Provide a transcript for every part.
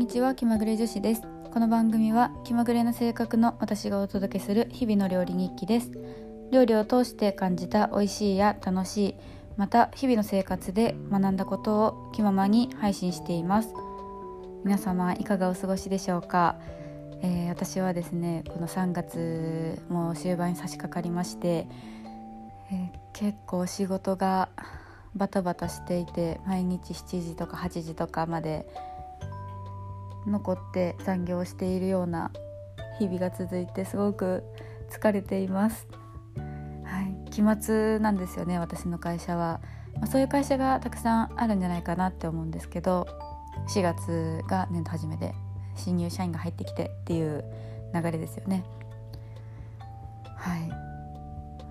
にちは気まぐれ女子です。この番組は気まぐれな性格の私がお届けする日々の料理日記です。料理を通して感じた美味しいや楽しいまた日々の生活で学んだことを気ままに配信しています。皆様いかがお過ごしでしょうか、えー、私はですねこの3月も終盤に差し掛かりまして、えー、結構仕事がバタバタしていて毎日7時とか8時とかまで残って残業しているような日々が続いてすごく疲れています。はい、期末なんですよね私の会社は、まあ、そういう会社がたくさんあるんじゃないかなって思うんですけど4月が年度初めで新入社員が入ってきてっていう流れですよね。はい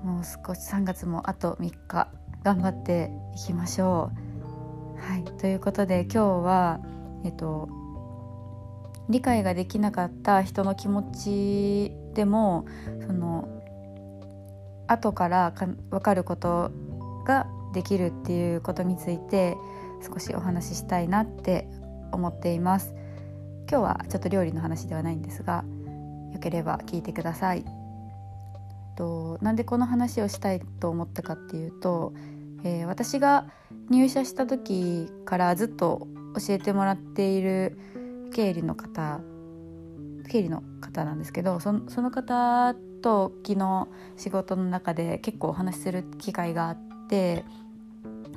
もう少し3月もあと3日頑張っていきましょう。はい、ということで今日は、えっと、理解ができなかった人の気持ちでもその後からか分かることができるっていうことについて少しお話ししたいなって思っています。今日はちょっと料理の話ではないんですがよければ聞いてください。となんでこの話をしたいと思ったかっていうと、えー、私が入社した時からずっと教えてもらっている経理の方経理の方なんですけどその方と昨日仕事の中で結構お話しする機会があって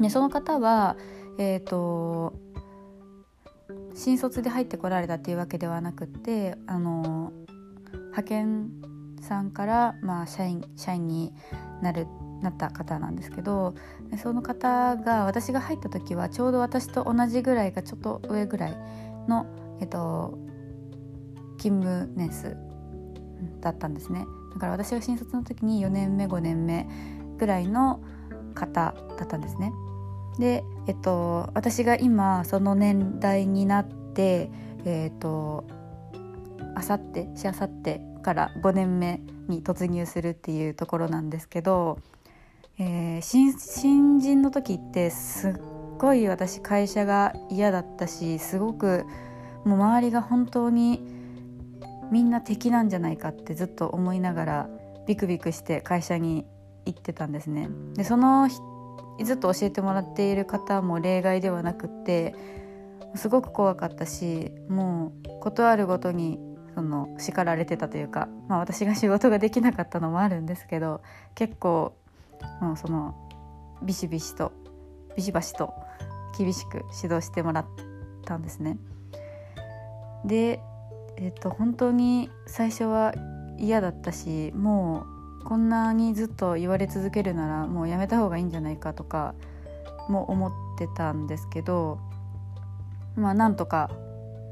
でその方はえっ、ー、と新卒で入ってこられたっていうわけではなくてあの派遣さんから、まあ、社員社員になるなった方なんですけどその方が私が入った時はちょうど私と同じぐらいかちょっと上ぐらいのえっと、勤務年数だったんですね。だから私が新卒の時に4年目5年目ぐらいの方だったんですね。でえっと私が今その年代になってえっとあさってしあさってから5年目に突入するっていうところなんですけど、えー、新新人の時ってすっごい私会社が嫌だったしすごくもう周りが本当にみんな敵なんじゃないかってずっと思いながらビクビクして会社に行ってたんですね。でそのずっと教えてもらっている方も例外ではなくってすごく怖かったしもう事あるごとにその叱られてたというか、まあ、私が仕事ができなかったのもあるんですけど結構もうそのビシビシとビシバシと厳しく指導してもらったんですね。でえっと本当に最初は嫌だったしもうこんなにずっと言われ続けるならもうやめた方がいいんじゃないかとかも思ってたんですけどまあなんとか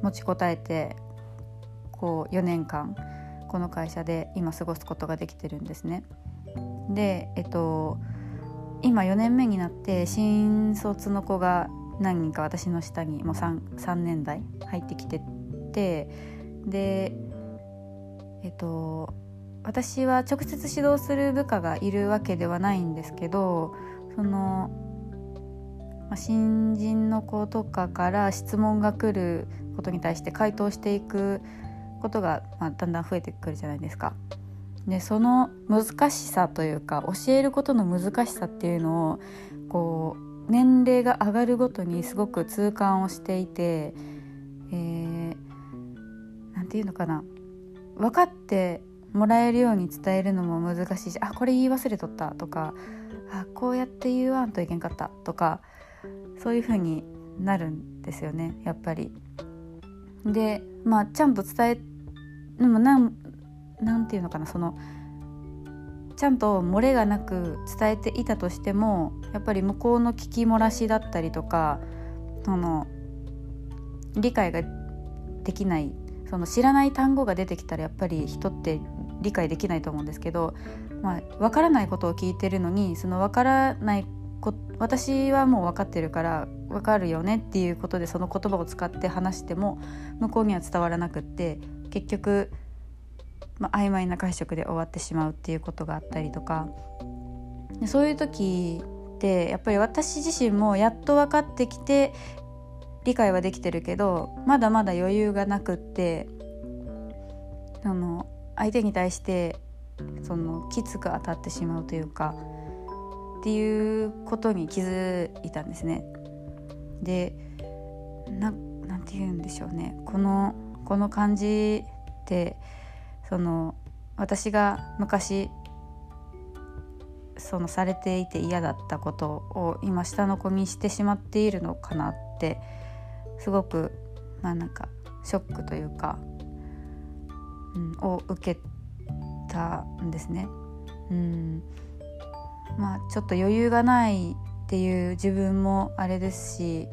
持ちこたえてこう4年間この会社で今過ごすことができてるんですね。でえっと今4年目になって新卒の子が何人か私の下にもう 3, 3年代入ってきててでえっと私は直接指導する部下がいるわけではないんですけどその、まあ、新人の子とかから質問が来ることに対して回答していくことが、まあ、だんだん増えてくるじゃないですか。でその難しさというか教えることの難しさっていうのをこう年齢が上がるごとにすごく痛感をしていて、えー、ていうのかな分かってもらえるように伝えるのも難しいしあこれ言い忘れとったとかあこうやって言わんといけんかったとかそういう風になるんですよねやっぱり。でまあちゃんと伝えでもなんなんていうのかなそのちゃんと漏れがなく伝えていたとしてもやっぱり向こうの聞き漏らしだったりとかその理解ができないその知らない単語が出てきたらやっぱり人って理解できないと思うんですけど、まあ、分からないことを聞いてるのにその分からないこ私はもう分かってるから分かるよねっていうことでその言葉を使って話しても向こうには伝わらなくって結局、まあ、曖昧な解釈で終わってしまうっていうことがあったりとか。そういう時ってやっぱり私自身もやっと分かってきて理解はできてるけどまだまだ余裕がなくってその相手に対してそのきつく当たってしまうというかっていうことに気づいたんですね。でななんて言うんでしょうねこのこの感じってその私が昔そのされていて嫌だったことを今下の子にしてしまっているのかなってすごくまあなんかショックというか、うん、を受けたんですね。うんまあ、ちょっと余裕がないっていう自分もあれですし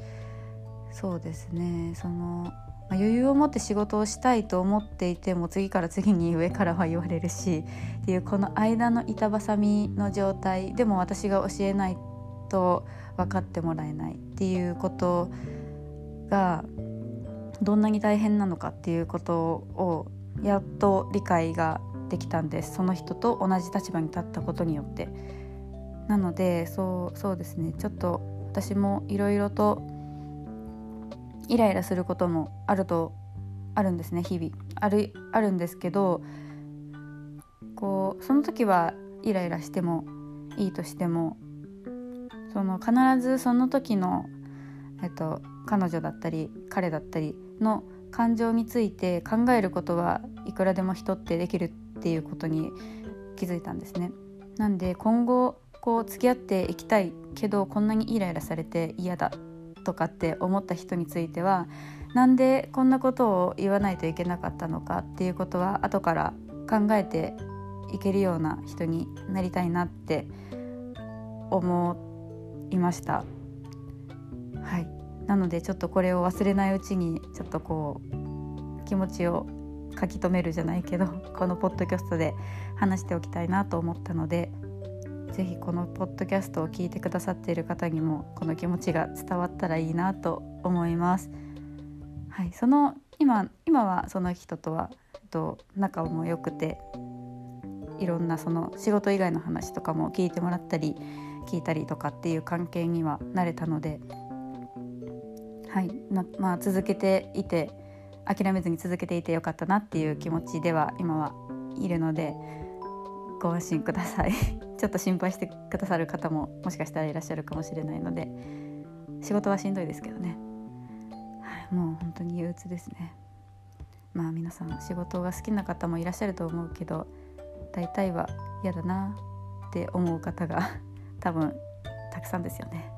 そうですねそのま、余裕を持って仕事をしたいと思っていても次から次に上からは言われるしっていうこの間の板挟みの状態でも私が教えないと分かってもらえないっていうことがどんなに大変なのかっていうことをやっと理解ができたんです。その人と同じ立場に立ったことによって。なのでそうそうですね。ちょっと私もいろいろとイライラすることもあるとあるんですね日々。あるあるんですけどこうその時はイライラしてもいいとしてもその必ずその時の、えっと、彼女だったり彼だったりの感情について考えることはいくらでも人ってできるっていうことに気づいたんですね。なんで今後こう付き合っていきたいけどこんなにイライラされて嫌だとかって思った人についてはなんでこんなことを言わないといけなかったのかっていうことは後から考えていけるような人になりたいなって思いました。なのでちょっとこれを忘れないうちにちょっとこう気持ちを書き留めるじゃないけど このポッドキャストで話しておきたいなと思ったのでぜひこのポッドキャストを聞いてくださっている方にもこの気持ちが伝わったらいいなと思います。はい、その今今はその人とはえっと仲も良くていろんなその仕事以外の話とかも聞いてもらったり聞いたりとかっていう関係にはなれたので、はいまあ、続けていて諦めずに続けていてよかったなっていう気持ちでは今はいるのでご安心ください。ちょっと心配してくださる方ももしかしたらいらっしゃるかもしれないので仕事はしんどいですけどね、はい、もう本当に憂鬱ですね。まあ皆さん仕事が好きな方もいらっしゃると思うけど大体は嫌だなって思う方が多分たくさんですよね。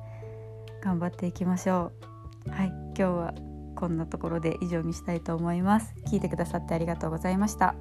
頑張っていきましょう。はい今日はこんなところで以上にしたいと思います。聞いてくださってありがとうございました。